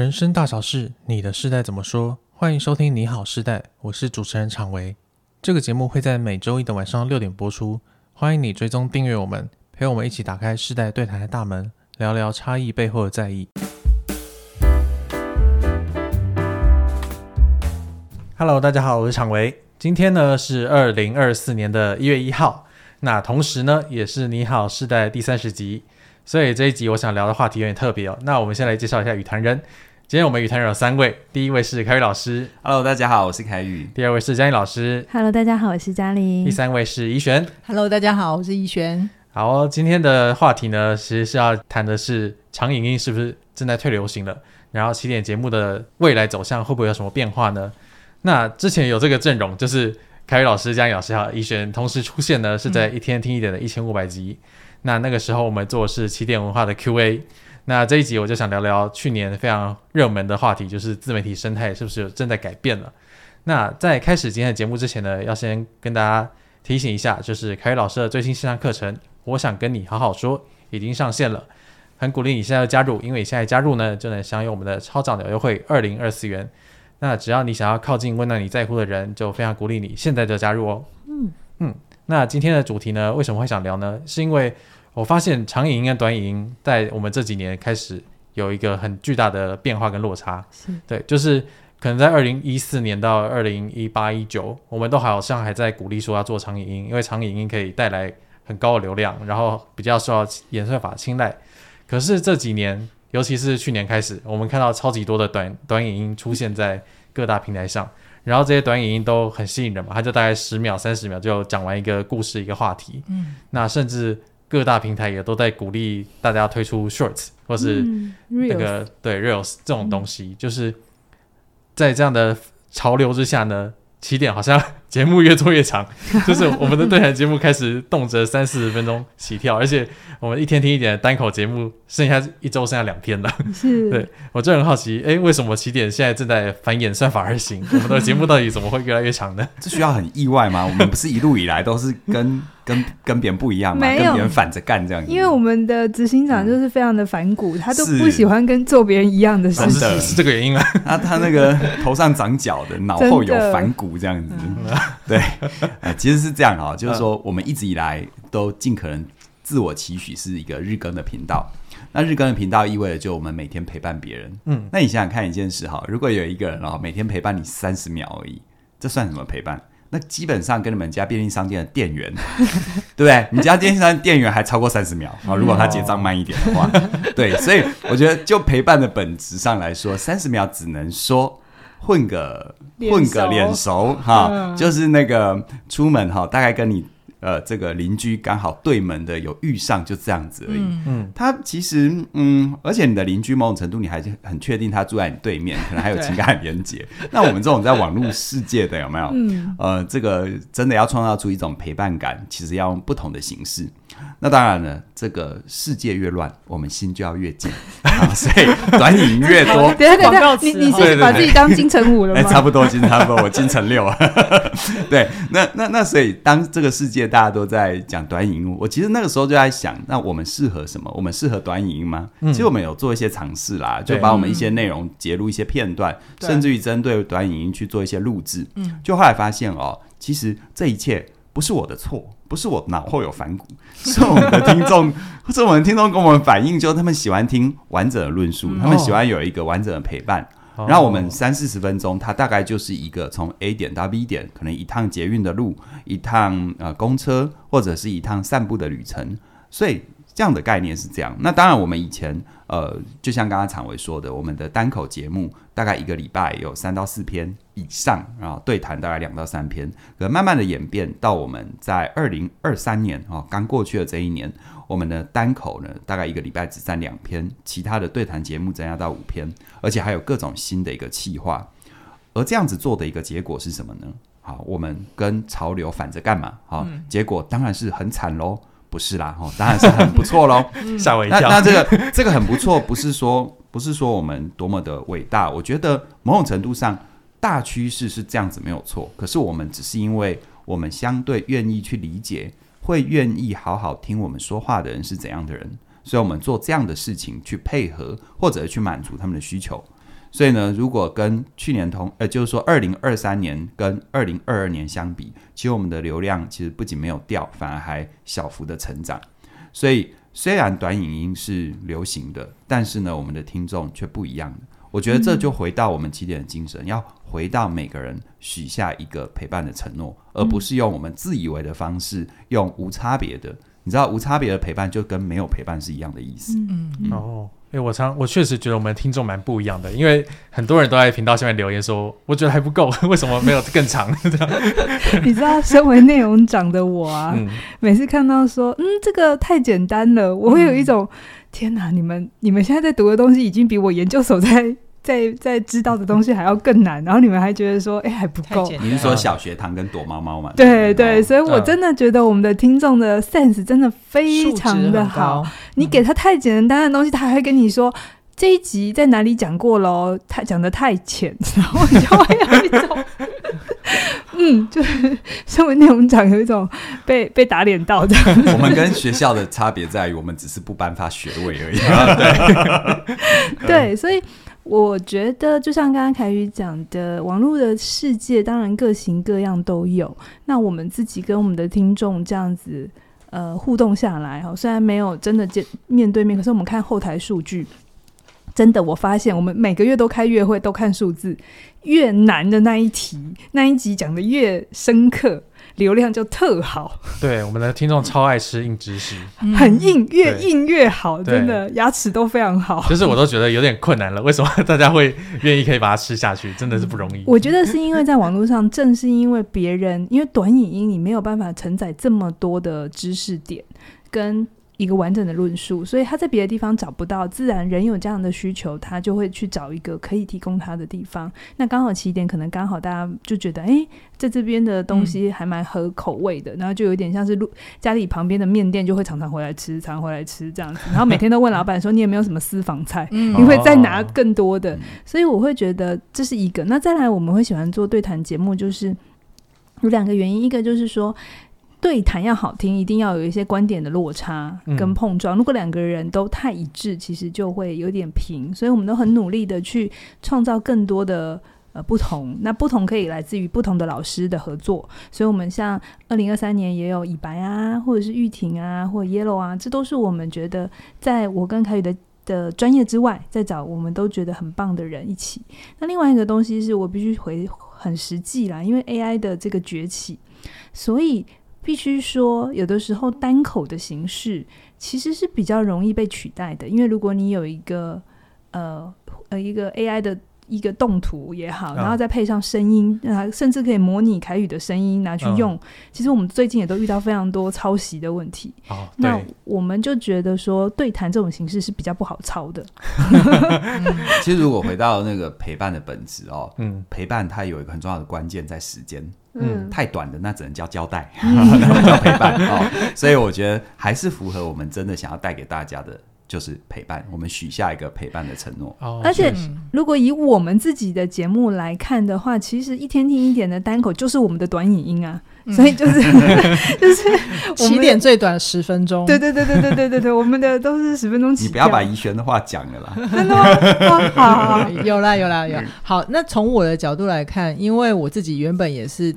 人生大小事，你的世代怎么说？欢迎收听《你好世代》，我是主持人常维。这个节目会在每周一的晚上六点播出。欢迎你追踪订阅我们，陪我们一起打开世代对谈的大门，聊聊差异背后的在意。Hello，大家好，我是常维。今天呢是二零二四年的一月一号，那同时呢也是《你好世代》第三十集。所以这一集我想聊的话题有点特别哦。那我们先来介绍一下与谈人。今天我们与谈人有三位，第一位是凯宇老师，Hello，大家好，我是凯宇。第二位是嘉玲老师，Hello，大家好，我是嘉玲。第三位是怡璇，Hello，大家好，我是怡璇。好哦，今天的话题呢，其实是要谈的是长影音是不是正在退流行了？然后起点节目的未来走向会不会有什么变化呢？那之前有这个阵容，就是凯宇老师、嘉玲老师还有怡璇同时出现呢，是在一天听一点的一千五百集。嗯那那个时候我们做的是起点文化的 Q&A，那这一集我就想聊聊去年非常热门的话题，就是自媒体生态是不是正在改变了？那在开始今天的节目之前呢，要先跟大家提醒一下，就是凯宇老师的最新线上课程《我想跟你好好说》已经上线了，很鼓励你现在加入，因为你现在加入呢，就能享有我们的超涨的优惠二零二四元。那只要你想要靠近温暖你在乎的人，就非常鼓励你现在就加入哦。嗯嗯。那今天的主题呢，为什么会想聊呢？是因为我发现长影音跟短影音在我们这几年开始有一个很巨大的变化跟落差。是对，就是可能在二零一四年到二零一八一九，我们都好像还在鼓励说要做长影音，因为长影音可以带来很高的流量，然后比较受到演算法青睐。可是这几年，尤其是去年开始，我们看到超级多的短短影音出现在各大平台上。然后这些短影音都很吸引人嘛，它就大概十秒、三十秒就讲完一个故事、一个话题。嗯，那甚至各大平台也都在鼓励大家推出 Shorts 或是那个、嗯、对 Reels 这种东西，嗯、就是在这样的潮流之下呢，起点好像节目越做越长，就是我们的对谈节目开始动辄三四十分钟起跳，而且我们一天听一点单口节目，剩下一周剩下两天了。是，对，我就很好奇，哎，为什么起点现在正在繁衍算法而行？我们的节目到底怎么会越来越长呢？这需要很意外吗？我们不是一路以来都是跟。跟跟别人不一样吗，跟别人反着干这样子。因为我们的执行长就是非常的反骨，嗯、他都不喜欢跟做别人一样的事情。是，是这个原因啊。他他那个头上长角的，脑后有反骨这样子。嗯、对、呃，其实是这样哈，就是说我们一直以来都尽可能自我期许是一个日更的频道。那日更的频道意味着就我们每天陪伴别人。嗯，那你想想看一件事哈，如果有一个人哦每天陪伴你三十秒而已，这算什么陪伴？那基本上跟你们家便利商店的店员，对不对？你家便利商店店员还超过三十秒啊！如果他结账慢一点的话，对，所以我觉得就陪伴的本质上来说，三十秒只能说混个混个脸熟哈，就是那个出门哈，大概跟你。呃，这个邻居刚好对门的有遇上，就这样子而已。嗯，他其实嗯，而且你的邻居某种程度你还是很确定他住在你对面，可能还有情感连接。那我们这种在网络世界的有没有？嗯，呃，这个真的要创造出一种陪伴感，其实要用不同的形式。那当然了，这个世界越乱，我们心就要越静啊，所以短影越多。等下等下，你你是把自己当金城武了吗？哎，差不多金差不多，我金城六。对，那那那所以当这个世界大家都在讲短影音，我其实那个时候就在想，那我们适合什么？我们适合短影音吗？嗯、其实我们有做一些尝试啦，就把我们一些内容截录一些片段，嗯、甚至于针对短影音去做一些录制。嗯，就后来发现哦，其实这一切不是我的错。不是我脑后有反骨，是我们的听众，是我们的听众跟我们反映，就他们喜欢听完整的论述，他们喜欢有一个完整的陪伴。然后我们三四十分钟，它大概就是一个从 A 点到 B 点，可能一趟捷运的路，一趟呃公车，或者是一趟散步的旅程。所以这样的概念是这样。那当然，我们以前。呃，就像刚刚常维说的，我们的单口节目大概一个礼拜有三到四篇以上，啊对谈大概两到三篇，可慢慢的演变到我们在二零二三年啊，刚过去的这一年，我们的单口呢大概一个礼拜只占两篇，其他的对谈节目增加到五篇，而且还有各种新的一个企划，而这样子做的一个结果是什么呢？好，我们跟潮流反着干嘛？好，嗯、结果当然是很惨喽。不是啦，哦，当然是很不错喽，吓我一跳。那那这个这个很不错，不是说不是说我们多么的伟大。我觉得某种程度上，大趋势是这样子没有错。可是我们只是因为我们相对愿意去理解，会愿意好好听我们说话的人是怎样的人，所以我们做这样的事情去配合或者去满足他们的需求。所以呢，如果跟去年同，呃，就是说二零二三年跟二零二二年相比，其实我们的流量其实不仅没有掉，反而还小幅的成长。所以虽然短影音是流行的，但是呢，我们的听众却不一样。我觉得这就回到我们起点的精神，嗯、要回到每个人许下一个陪伴的承诺，而不是用我们自以为的方式，用无差别的。你知道，无差别的陪伴就跟没有陪伴是一样的意思。嗯嗯。哦。哎、欸，我常我确实觉得我们听众蛮不一样的，因为很多人都在频道下面留言说，我觉得还不够，为什么没有更长？这样，你知道，身为内容长的我啊，嗯、每次看到说，嗯，这个太简单了，我会有一种，嗯、天哪，你们你们现在在读的东西已经比我研究所 在。在在知道的东西还要更难，然后你们还觉得说，哎、欸，还不够。你是说小学堂跟躲猫猫吗？对对，所以我真的觉得我们的听众的 sense 真的非常的好。你给他太简单的东西，他还会跟你说这一集在哪里讲过喽，他讲的太浅，然后你就会有一种，嗯，就是身为内容长有一种被被打脸到的。我们跟学校的差别在于，我们只是不颁发学位而已。对 对，所以。我觉得就像刚刚凯宇讲的，网络的世界当然各型各样都有。那我们自己跟我们的听众这样子呃互动下来哈，虽然没有真的见面对面，可是我们看后台数据，真的我发现我们每个月都开月会，都看数字，越难的那一题那一集讲的越深刻。流量就特好，对，我们的听众超爱吃硬知识，很硬，越硬越好，真的牙齿都非常好。就是我都觉得有点困难了，为什么大家会愿意可以把它吃下去？真的是不容易。我觉得是因为在网络上，正是因为别人，因为短影音你没有办法承载这么多的知识点跟。一个完整的论述，所以他在别的地方找不到，自然人有这样的需求，他就会去找一个可以提供他的地方。那刚好起点可能刚好大家就觉得，哎，在这边的东西还蛮合口味的，嗯、然后就有点像是路家里旁边的面店，就会常常回来吃，常常回来吃这样子。然后每天都问老板说，你有没有什么私房菜？嗯、你会再拿更多的。所以我会觉得这是一个。那再来，我们会喜欢做对谈节目，就是有两个原因，一个就是说。对谈要好听，一定要有一些观点的落差跟碰撞。嗯、如果两个人都太一致，其实就会有点平。所以我们都很努力的去创造更多的呃不同。那不同可以来自于不同的老师的合作。所以，我们像二零二三年也有以白啊，或者是玉婷啊，或者 Yellow 啊，这都是我们觉得在我跟凯宇的的专业之外，在找我们都觉得很棒的人一起。那另外一个东西是我必须回很实际啦，因为 AI 的这个崛起，所以。必须说，有的时候单口的形式其实是比较容易被取代的，因为如果你有一个呃呃一个 AI 的一个动图也好，然后再配上声音啊，嗯、甚至可以模拟凯宇的声音拿去用。嗯、其实我们最近也都遇到非常多抄袭的问题。哦、那我们就觉得说，对谈这种形式是比较不好抄的。其实如果回到那个陪伴的本质哦，嗯，陪伴它有一个很重要的关键在时间。嗯，太短的那只能叫交代，那叫陪伴哦。所以我觉得还是符合我们真的想要带给大家的，就是陪伴。我们许下一个陪伴的承诺。哦，而且如果以我们自己的节目来看的话，其实一天听一点的单口就是我们的短影音啊。所以就是 就是起点最短十分钟。对对对对对对对对，我们的都是十分钟起。你不要把怡璇的话讲了啦。真的吗？好，好，有啦有啦有。好，那从我的角度来看，因为我自己原本也是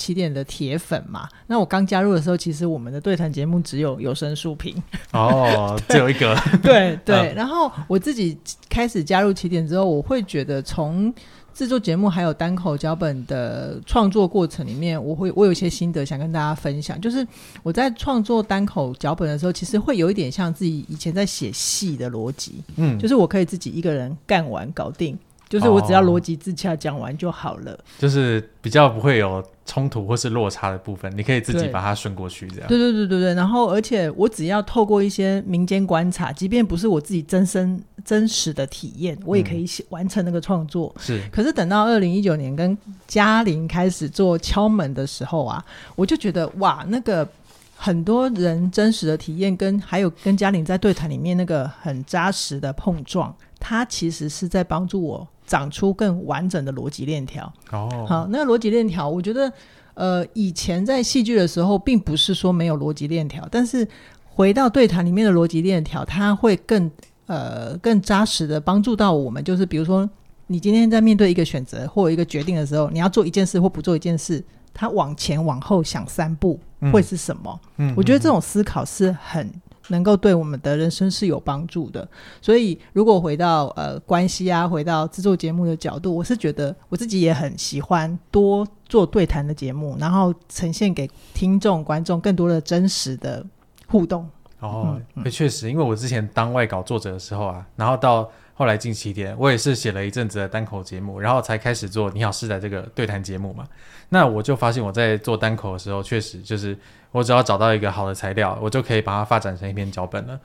起点的铁粉嘛。那我刚加入的时候，其实我们的对谈节目只有有声书评。哦，只有一个。对 对。然后我自己开始加入起点之后，我会觉得从。制作节目还有单口脚本的创作过程里面，我会我有一些心得想跟大家分享。就是我在创作单口脚本的时候，其实会有一点像自己以前在写戏的逻辑，嗯，就是我可以自己一个人干完搞定。就是我只要逻辑自洽讲完就好了，哦，就是比较不会有冲突或是落差的部分，你可以自己把它顺过去，这样。对对对对对。然后，而且我只要透过一些民间观察，即便不是我自己真身真实的体验，我也可以完成那个创作。嗯、是。可是等到二零一九年跟嘉玲开始做敲门的时候啊，我就觉得哇，那个很多人真实的体验，跟还有跟嘉玲在对谈里面那个很扎实的碰撞，它其实是在帮助我。长出更完整的逻辑链条。哦，好，那个逻辑链条，我觉得，呃，以前在戏剧的时候，并不是说没有逻辑链条，但是回到对谈里面的逻辑链条，它会更呃更扎实的帮助到我们。就是比如说，你今天在面对一个选择或一个决定的时候，你要做一件事或不做一件事，它往前往后想三步会是什么？嗯，我觉得这种思考是很能够对我们的人生是有帮助的。所以，如果回到呃关系啊，回到制作节目的角度，我是觉得我自己也很喜欢多做对谈的节目，然后呈现给听众观众更多的真实的互动。哦，确、嗯、实，因为我之前当外稿作者的时候啊，然后到。后来近期点，我也是写了一阵子的单口节目，然后才开始做《你好，是在》这个对谈节目嘛。那我就发现我在做单口的时候，确实就是我只要找到一个好的材料，我就可以把它发展成一篇脚本了。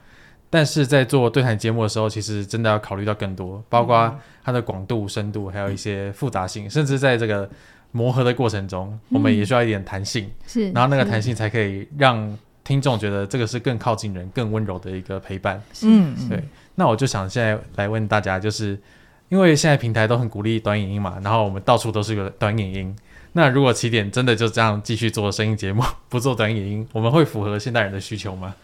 但是在做对谈节目的时候，其实真的要考虑到更多，包括它的广度、深度，还有一些复杂性，甚至在这个磨合的过程中，我们也需要一点弹性。是，然后那个弹性才可以让听众觉得这个是更靠近人、更温柔的一个陪伴。嗯，对。那我就想现在来问大家，就是因为现在平台都很鼓励短影音嘛，然后我们到处都是有短影音。那如果起点真的就这样继续做声音节目，不做短影音，我们会符合现代人的需求吗？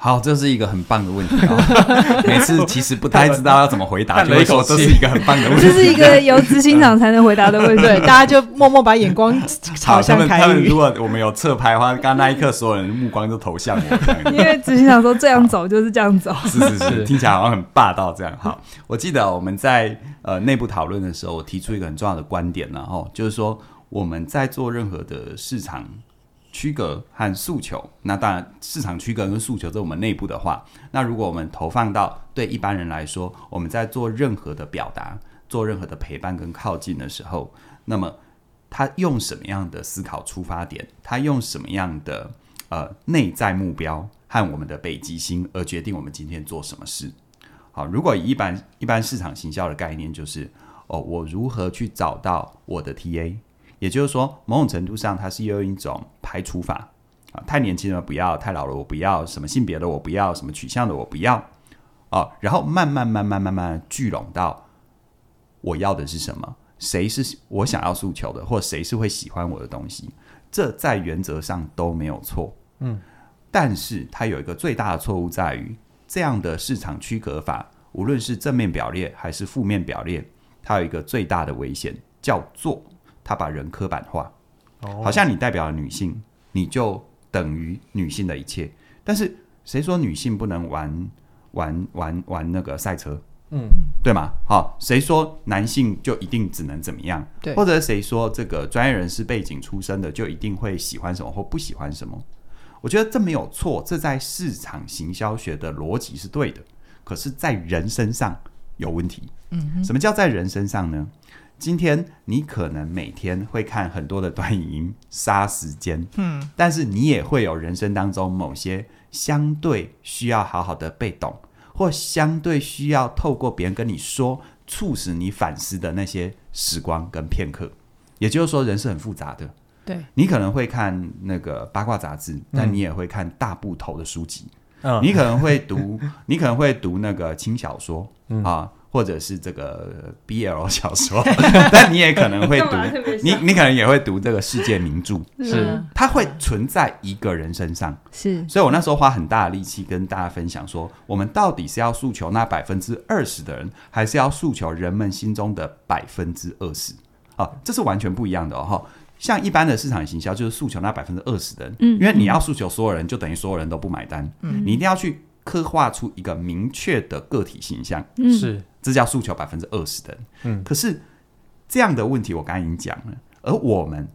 好，这是一个很棒的问题哦。每次其实不太知道要怎么回答，就会说这是一个很棒的问题。这是一个由执行长才能回答的问题，对，大家就默默把眼光朝向凯宇。他们如果我们有侧拍的话，刚刚那一刻所有人的目光都投向我。因为执行长说这样走就是这样走，是是是，听起来好像很霸道这样。好，我记得我们在呃内部讨论的时候，我提出一个很重要的观点，然后就是说我们在做任何的市场。区隔和诉求，那当然市场区隔跟诉求在我们内部的话，那如果我们投放到对一般人来说，我们在做任何的表达、做任何的陪伴跟靠近的时候，那么他用什么样的思考出发点，他用什么样的呃内在目标和我们的北极星而决定我们今天做什么事。好，如果以一般一般市场行销的概念，就是哦，我如何去找到我的 TA。也就是说，某种程度上，它是用一种排除法啊，太年轻了不要，太老了我不要，什么性别的我不要，什么取向的我不要，哦，然后慢慢慢慢慢慢聚拢到我要的是什么，谁是我想要诉求的，或谁是会喜欢我的东西，这在原则上都没有错，嗯，但是它有一个最大的错误在于，这样的市场区隔法，无论是正面表列还是负面表列，它有一个最大的危险，叫做。他把人刻板化，好像你代表了女性，你就等于女性的一切。但是谁说女性不能玩玩玩玩那个赛车？嗯，对吗？好，谁说男性就一定只能怎么样？对，或者谁说这个专业人士背景出身的就一定会喜欢什么或不喜欢什么？我觉得这没有错，这在市场行销学的逻辑是对的。可是，在人身上有问题。嗯，什么叫在人身上呢？今天你可能每天会看很多的短影音 杀时间，嗯，但是你也会有人生当中某些相对需要好好的被懂，或相对需要透过别人跟你说，促使你反思的那些时光跟片刻。也就是说，人是很复杂的。对，你可能会看那个八卦杂志，但你也会看大部头的书籍。嗯，你可能会读，你可能会读那个轻小说，嗯啊。或者是这个 BL 小说，但你也可能会读，你你可能也会读这个世界名著，是。它会存在一个人身上，是，所以我那时候花很大的力气跟大家分享说，我们到底是要诉求那百分之二十的人，还是要诉求人们心中的百分之二十？啊，这是完全不一样的哦。像一般的市场行销，就是诉求那百分之二十的人，嗯，因为你要诉求所有人，就等于所有人都不买单，嗯，你一定要去刻画出一个明确的个体形象，是。这叫诉求百分之二十的人，嗯，可是这样的问题我刚才已经讲了，而我们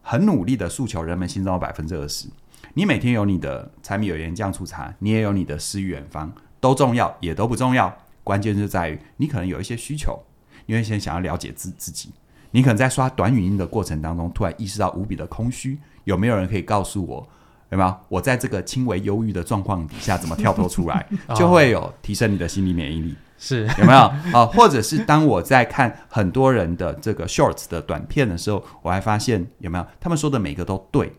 很努力的诉求人们心中的百分之二十。你每天有你的柴米油盐酱醋茶，你也有你的诗与远方，都重要也都不重要，关键就在于你可能有一些需求，你会先想要了解自自己，你可能在刷短语音的过程当中，突然意识到无比的空虚，有没有人可以告诉我，有没有？我在这个轻微忧郁的状况底下怎么跳脱出来，就会有提升你的心理免疫力。是有没有啊？或者是当我在看很多人的这个 shorts 的短片的时候，我还发现有没有他们说的每个都对，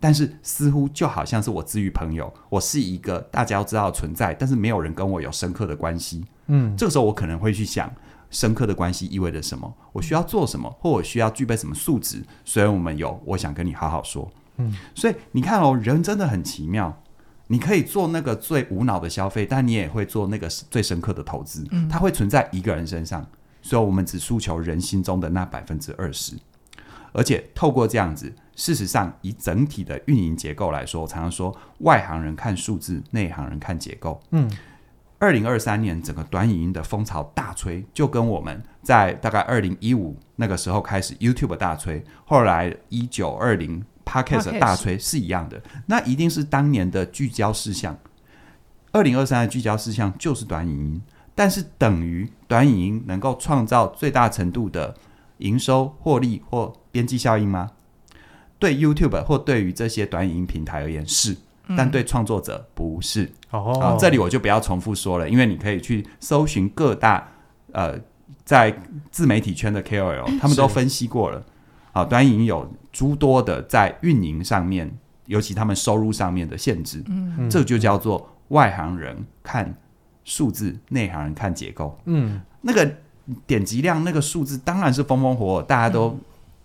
但是似乎就好像是我治愈朋友，我是一个大家都知道存在，但是没有人跟我有深刻的关系。嗯，这个时候我可能会去想，深刻的关系意味着什么？我需要做什么？或我需要具备什么素质？所以我们有，我想跟你好好说。嗯，所以你看哦，人真的很奇妙。你可以做那个最无脑的消费，但你也会做那个最深刻的投资。嗯，它会存在一个人身上，所以我们只诉求人心中的那百分之二十。而且透过这样子，事实上以整体的运营结构来说，我常常说外行人看数字，内行人看结构。嗯，二零二三年整个短影音的风潮大吹，就跟我们在大概二零一五那个时候开始 YouTube 大吹，后来一九二零 Podcast 大吹是一样的。那一定是当年的聚焦事项。二零二三的聚焦事项就是短影音，但是等于短影音能够创造最大程度的营收、获利或边际效应吗？对 YouTube 或对于这些短影音平台而言是，但对创作者不是。哦、啊，这里我就不要重复说了，因为你可以去搜寻各大呃在自媒体圈的 KOL，他们都分析过了。啊，短影音有诸多的在运营上面，尤其他们收入上面的限制。嗯，这就叫做外行人看数字，内行人看结构。嗯，那个。点击量那个数字当然是风风火火，大家都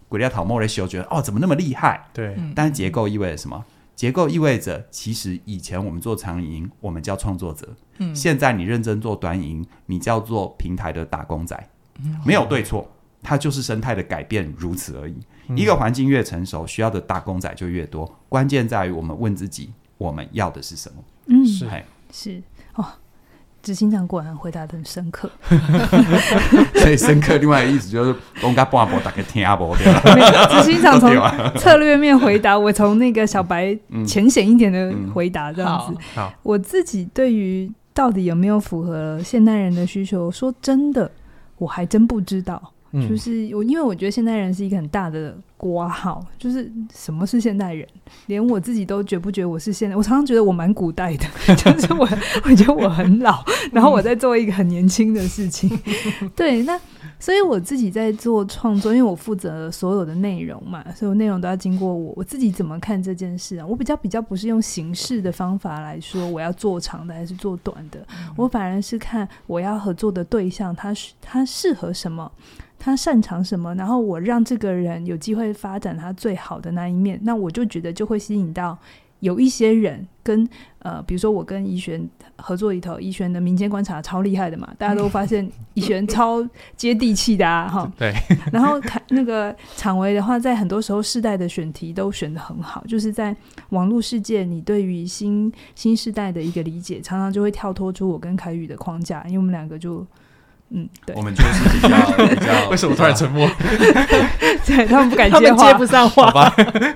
鬼料讨莫的时候觉得哦，怎么那么厉害？对，但是结构意味着什么？结构意味着其实以前我们做长影音，我们叫创作者，嗯，现在你认真做短影音，你叫做平台的打工仔，没有对错，它就是生态的改变，如此而已。一个环境越成熟，需要的打工仔就越多，关键在于我们问自己，我们要的是什么？嗯，是是哦。执行长果然回答的很深刻，所以深刻另外的意思就是公家半步大家听不对吧？执行长从 策略面回答，我从那个小白浅显一点的回答这样子。好，我自己对于到底有没有符合现代人的需求，说真的，我还真不知道。就是我，因为我觉得现代人是一个很大的括号，就是什么是现代人，连我自己都觉不觉得我是现代。我常常觉得我蛮古代的，就是我，我觉得我很老，然后我在做一个很年轻的事情。对，那所以我自己在做创作，因为我负责所有的内容嘛，所有内容都要经过我。我自己怎么看这件事啊？我比较比较不是用形式的方法来说，我要做长的还是做短的，我反而是看我要合作的对象，他他适合什么。他擅长什么，然后我让这个人有机会发展他最好的那一面，那我就觉得就会吸引到有一些人跟呃，比如说我跟怡璇合作里头，怡璇的民间观察超厉害的嘛，大家都发现怡璇超接地气的啊，哈，对。然后凯那个昶维的话，在很多时候世代的选题都选的很好，就是在网络世界，你对于新新世代的一个理解，常常就会跳脱出我跟凯宇的框架，因为我们两个就。嗯，对，我们就是比较比较。为什么突然沉默？对，他们不敢 接话，接不上话。吧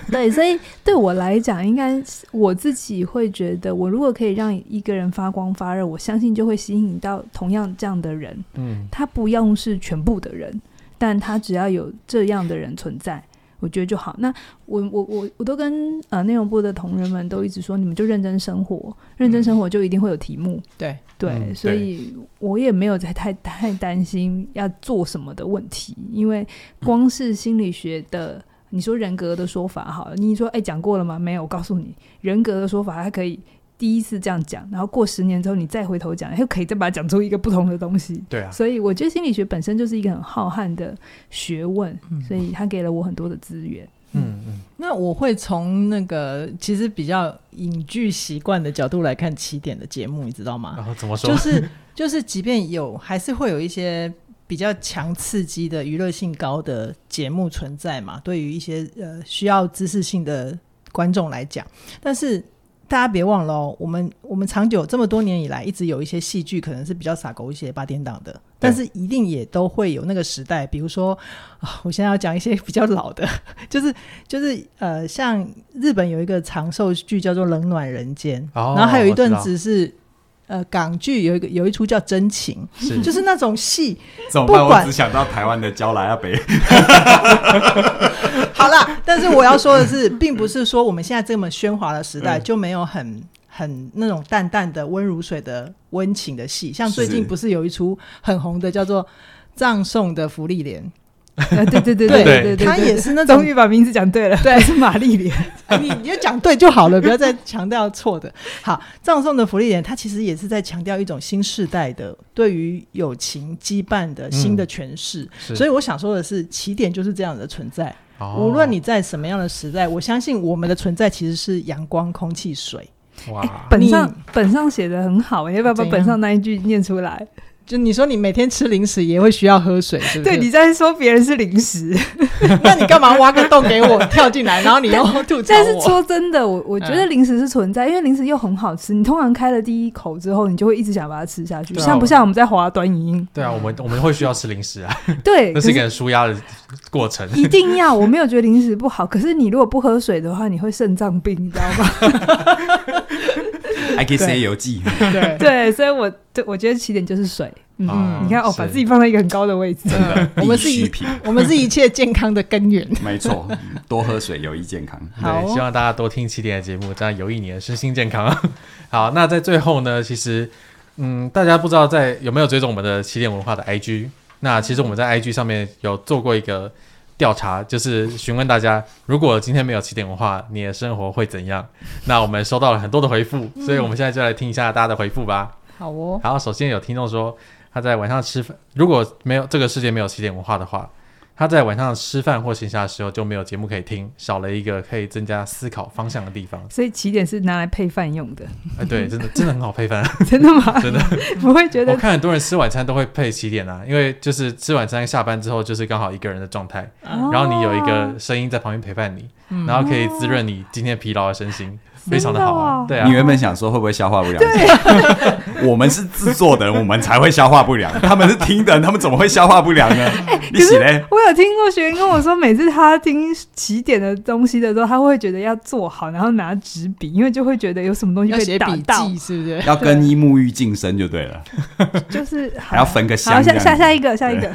对，所以对我来讲，应该我自己会觉得，我如果可以让一个人发光发热，我相信就会吸引到同样这样的人。嗯，他不用是全部的人，但他只要有这样的人存在。我觉得就好。那我我我我都跟呃内容部的同仁们都一直说，你们就认真生活，认真生活就一定会有题目。对对，嗯、所以我也没有在太太担心要做什么的问题，因为光是心理学的，你说人格的说法好了，你说哎讲过了吗？没有，我告诉你，人格的说法还可以。第一次这样讲，然后过十年之后你再回头讲，又可以再把它讲出一个不同的东西。对啊，所以我觉得心理学本身就是一个很浩瀚的学问，嗯、所以他给了我很多的资源。嗯嗯，嗯那我会从那个其实比较影剧习惯的角度来看起点的节目，你知道吗？然后怎么说？就是就是，即便有，还是会有一些比较强刺激的娱乐性高的节目存在嘛？对于一些呃需要知识性的观众来讲，但是。大家别忘了哦，我们我们长久这么多年以来，一直有一些戏剧可能是比较洒狗血、八点档的，但是一定也都会有那个时代。比如说啊，我现在要讲一些比较老的，就是就是呃，像日本有一个长寿剧叫做《冷暖人间》，哦，然后还有一段子是。呃，港剧有一个有一出叫《真情》，是就是那种戏，怎么办？不管我只想到台湾的娇兰阿北。好了，但是我要说的是，并不是说我们现在这么喧哗的时代就没有很很那种淡淡的温如水的温情的戏。像最近不是有一出很红的叫做《葬送的芙莉莲》。对对对对对对对，他也是那种，终于把名字讲对了，对，是玛丽莲。你你就讲对就好了，不要再强调错的。好，葬送的福利莲，他其实也是在强调一种新时代的对于友情羁绊的新的诠释。所以我想说的是，起点就是这样的存在。无论你在什么样的时代，我相信我们的存在其实是阳光、空气、水。哇，本上本上写的很好，要不要把本上那一句念出来？就你说你每天吃零食也会需要喝水，是不是？对，你在说别人是零食，那你干嘛挖个洞给我跳进来，然后你又吐槽？但是说真的，我我觉得零食是存在，嗯、因为零食又很好吃。你通常开了第一口之后，你就会一直想把它吃下去，啊、像不像我们在滑短影音？对啊，我们我们会需要吃零食啊。对，那是一个舒压的过程。一定要，我没有觉得零食不好，可是你如果不喝水的话，你会肾脏病，你知道吗？还可以写游记。对对，所以我对我觉得起点就是水。嗯，你看哦，把自己放在一个很高的位置。真的，我们是一我们是一切健康的根源。没错，多喝水有益健康。对，希望大家多听起点的节目，这样有益你的身心健康。好，那在最后呢，其实嗯，大家不知道在有没有追踪我们的起点文化的 IG？那其实我们在 IG 上面有做过一个调查，就是询问大家，如果今天没有起点文化，你的生活会怎样？那我们收到了很多的回复，所以我们现在就来听一下大家的回复吧。好哦。然后，首先有听众说。他在晚上吃饭，如果没有这个世界没有起点文化的话，他在晚上吃饭或闲暇的时候就没有节目可以听，少了一个可以增加思考方向的地方。所以起点是拿来配饭用的。哎，对，真的 真的很好配饭。真的吗？真的不会觉得？我看很多人吃晚餐都会配起点啊，因为就是吃晚餐下班之后就是刚好一个人的状态，哦、然后你有一个声音在旁边陪伴你，嗯、然后可以滋润你今天疲劳的身心。非常的好啊，对啊。你原本想说会不会消化不良？我们是制作的人，我们才会消化不良。他们是听的人，他们怎么会消化不良呢？你写嘞？我有听过学员跟我说，每次他听起点的东西的时候，他会觉得要做好，然后拿纸笔，因为就会觉得有什么东西被写笔记，是不是？要更衣沐浴净身就对了。就是还要分个香。下下下一个，下一个。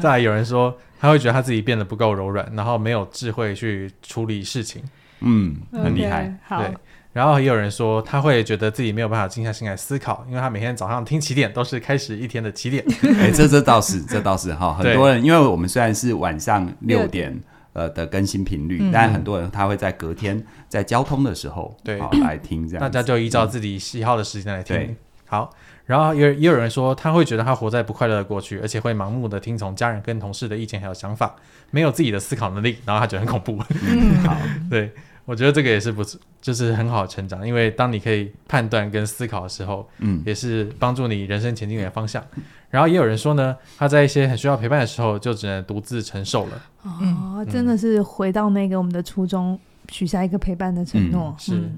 再来有人说，他会觉得他自己变得不够柔软，然后没有智慧去处理事情。嗯，很厉害。对，然后也有人说他会觉得自己没有办法静下心来思考，因为他每天早上听起点都是开始一天的起点。哎，这这倒是，这倒是哈。很多人，因为我们虽然是晚上六点呃的更新频率，但很多人他会在隔天在交通的时候对来听这样。大家就依照自己喜好的时间来听。好，然后也也有人说他会觉得他活在不快乐的过去，而且会盲目的听从家人跟同事的意见还有想法，没有自己的思考能力，然后他觉得很恐怖。嗯，好，对。我觉得这个也是不错，就是很好成长，因为当你可以判断跟思考的时候，嗯，也是帮助你人生前进的方向。然后也有人说呢，他在一些很需要陪伴的时候，就只能独自承受了。哦，真的是回到那个我们的初衷，许下一个陪伴的承诺。是。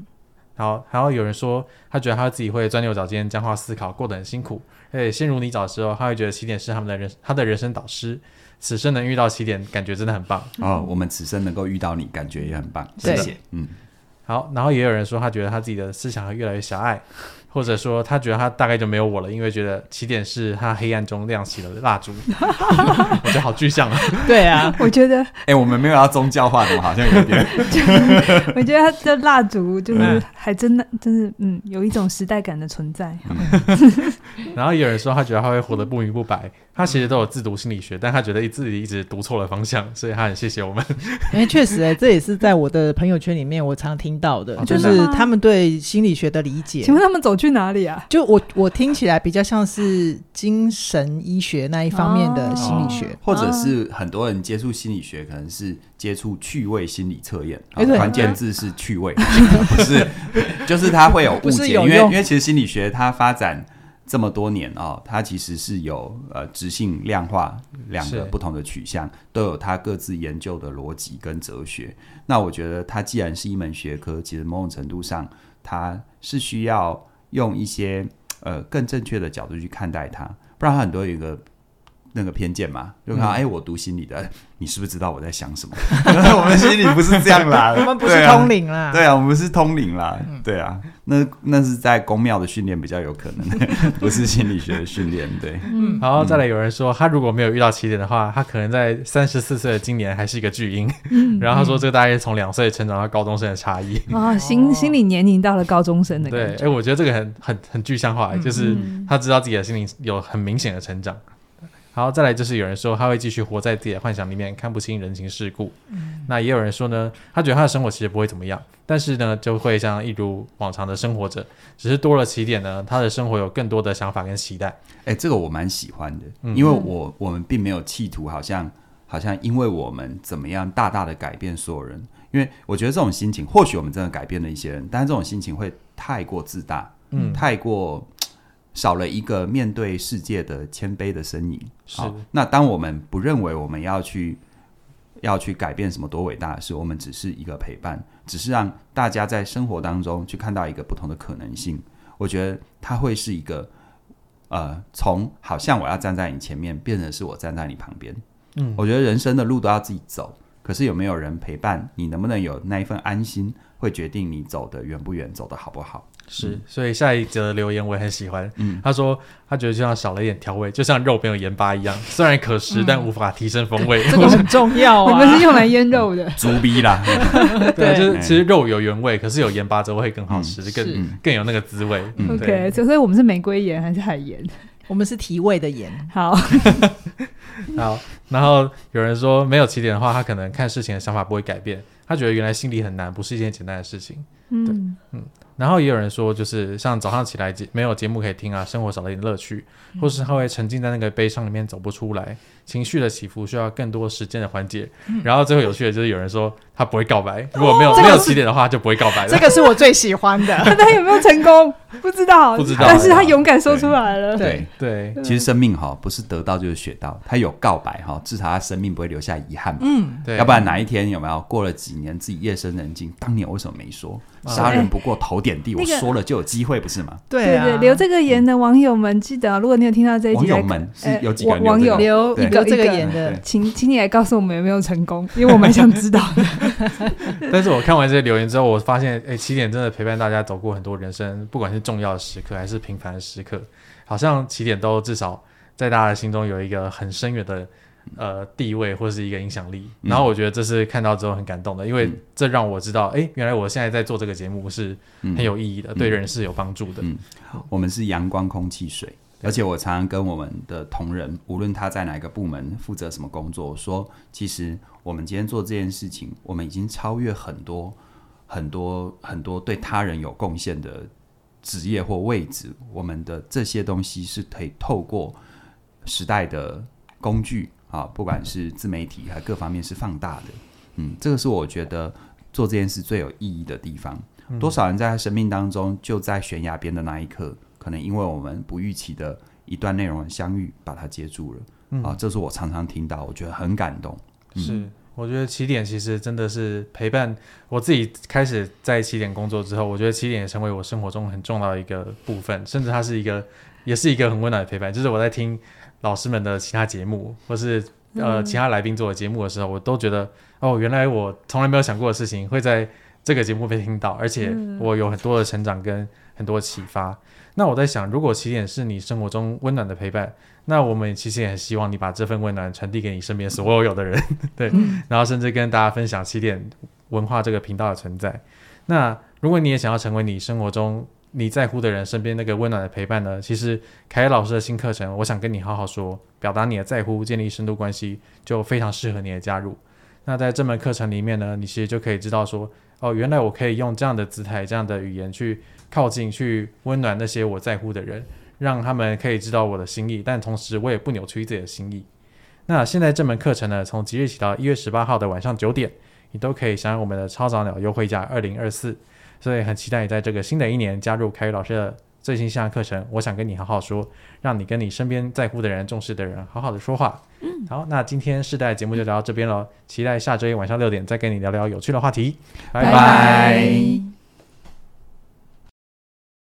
然后还有有人说，他觉得他自己会钻牛角尖、僵化思考，过得很辛苦。哎，陷入泥沼的时候，他会觉得起点是他们的人，他的人生导师。此生能遇到起点，感觉真的很棒哦。我们此生能够遇到你，感觉也很棒。谢谢。嗯，好。然后也有人说，他觉得他自己的思想会越来越狭隘。或者说，他觉得他大概就没有我了，因为觉得起点是他黑暗中亮起的蜡烛。我觉得好具象啊！对啊，我觉得，哎，我们没有要宗教化的，好像有点。我觉得他的蜡烛就是还真的，真是嗯，有一种时代感的存在。然后有人说，他觉得他会活得不明不白。他其实都有自读心理学，但他觉得自己一直读错了方向，所以他很谢谢我们。哎，确实，哎，这也是在我的朋友圈里面我常听到的，就是他们对心理学的理解。请问他们走去哪里啊？就我我听起来比较像是精神医学那一方面的心理学，或者是很多人接触心理学可能是接触趣味心理测验，关键字是趣味，不是，就是他会有误解，因为因为其实心理学它发展这么多年哦，它其实是有呃直性量化两个不同的取向，都有它各自研究的逻辑跟哲学。那我觉得它既然是一门学科，其实某种程度上它是需要。用一些呃更正确的角度去看待它，不然很多有一个那个偏见嘛，就看哎、嗯欸，我读心理的。你是不是知道我在想什么？我们心理不是这样啦，我们不是通灵啦。对啊，我们是通灵啦。对啊，那那是在宫庙的训练比较有可能，不是心理学的训练。对，嗯。然后再来有人说，他如果没有遇到起点的话，他可能在三十四岁的今年还是一个巨婴。然后他说，这个大概是从两岁成长到高中生的差异。啊，心心理年龄到了高中生的感觉。对，哎，我觉得这个很很很具象化，就是他知道自己的心灵有很明显的成长。然后再来就是有人说他会继续活在自己的幻想里面，看不清人情世故。嗯、那也有人说呢，他觉得他的生活其实不会怎么样，但是呢就会像一如往常的生活着，只是多了起点呢，他的生活有更多的想法跟期待。哎，这个我蛮喜欢的，因为我我们并没有企图好像好像因为我们怎么样大大的改变所有人，因为我觉得这种心情或许我们真的改变了一些人，但是这种心情会太过自大，嗯，太过。少了一个面对世界的谦卑的身影。是好，那当我们不认为我们要去要去改变什么多伟大的事，我们只是一个陪伴，只是让大家在生活当中去看到一个不同的可能性。我觉得它会是一个呃，从好像我要站在你前面，变成是我站在你旁边。嗯，我觉得人生的路都要自己走，可是有没有人陪伴你，能不能有那一份安心，会决定你走的远不远，走的好不好。是，所以下一则留言我也很喜欢。嗯，他说他觉得就像少了一点调味，就像肉没有盐巴一样，虽然可食，但无法提升风味。这个很重要啊，我们是用来腌肉的，猪逼啦。对，就是其实肉有原味，可是有盐巴之后会更好吃，更更有那个滋味。OK，所以我们是玫瑰盐还是海盐？我们是提味的盐。好，好。然后有人说没有起点的话，他可能看事情的想法不会改变。他觉得原来心理很难，不是一件简单的事情。嗯，对，嗯。然后也有人说，就是像早上起来节没有节目可以听啊，生活少了一点乐趣，或是他会沉浸在那个悲伤里面走不出来，情绪的起伏需要更多时间的缓解。然后最后有趣的就是有人说他不会告白，如果没有、哦、没有起点的话就不会告白了。这个是我最喜欢的。他有没有成功？不知道，不知道。但是他勇敢说出来了。对对，对，其实生命哈不是得到就是学到，他有告白哈，至少他生命不会留下遗憾。嗯，对。要不然哪一天有没有过了几年自己夜深人静，当年我为什么没说？杀人不过头点地，我说了就有机会，不是吗？对对，留这个言的网友们，记得如果你有听到这一集，网友们是有几个网友留一个这个言的，请请你来告诉我们有没有成功，因为我蛮想知道的。但是我看完这些留言之后，我发现，哎，起点真的陪伴大家走过很多人生，不管是重要的时刻还是平凡的时刻，好像起点都至少在大家的心中有一个很深远的。呃，地位或是一个影响力，然后我觉得这是看到之后很感动的，嗯、因为这让我知道，哎，原来我现在在做这个节目是很有意义的，嗯、对人是有帮助的。嗯，我们是阳光、空气、水，而且我常常跟我们的同仁，无论他在哪个部门负责什么工作，说，其实我们今天做这件事情，我们已经超越很多很多很多对他人有贡献的职业或位置，我们的这些东西是可以透过时代的工具。啊，不管是自媒体还各方面是放大的，嗯，这个是我觉得做这件事最有意义的地方。嗯、多少人在他生命当中就在悬崖边的那一刻，可能因为我们不预期的一段内容的相遇，把它接住了。嗯、啊，这是我常常听到，我觉得很感动。嗯、是，我觉得起点其实真的是陪伴我自己。开始在起点工作之后，我觉得起点也成为我生活中很重要的一个部分，甚至它是一个，也是一个很温暖的陪伴。就是我在听。老师们的其他节目，或是呃其他来宾做的节目的时候，嗯、我都觉得哦，原来我从来没有想过的事情会在这个节目被听到，而且我有很多的成长跟很多启发。嗯、那我在想，如果起点是你生活中温暖的陪伴，那我们其实也很希望你把这份温暖传递给你身边所有有的人，对，嗯、然后甚至跟大家分享起点文化这个频道的存在。那如果你也想要成为你生活中你在乎的人身边那个温暖的陪伴呢？其实凯老师的新课程，我想跟你好好说，表达你的在乎，建立深度关系，就非常适合你的加入。那在这门课程里面呢，你其实就可以知道说，哦，原来我可以用这样的姿态、这样的语言去靠近、去温暖那些我在乎的人，让他们可以知道我的心意，但同时我也不扭曲自己的心意。那现在这门课程呢，从即日起到一月十八号的晚上九点，你都可以享有我们的超早鸟优惠价二零二四。所以很期待你在这个新的一年加入凯宇老师的最新线上课程。我想跟你好好说，让你跟你身边在乎的人、重视的人好好的说话。嗯，好，那今天世代节目就聊到这边了，期待下周一晚上六点再跟你聊聊有趣的话题。拜拜。拜拜。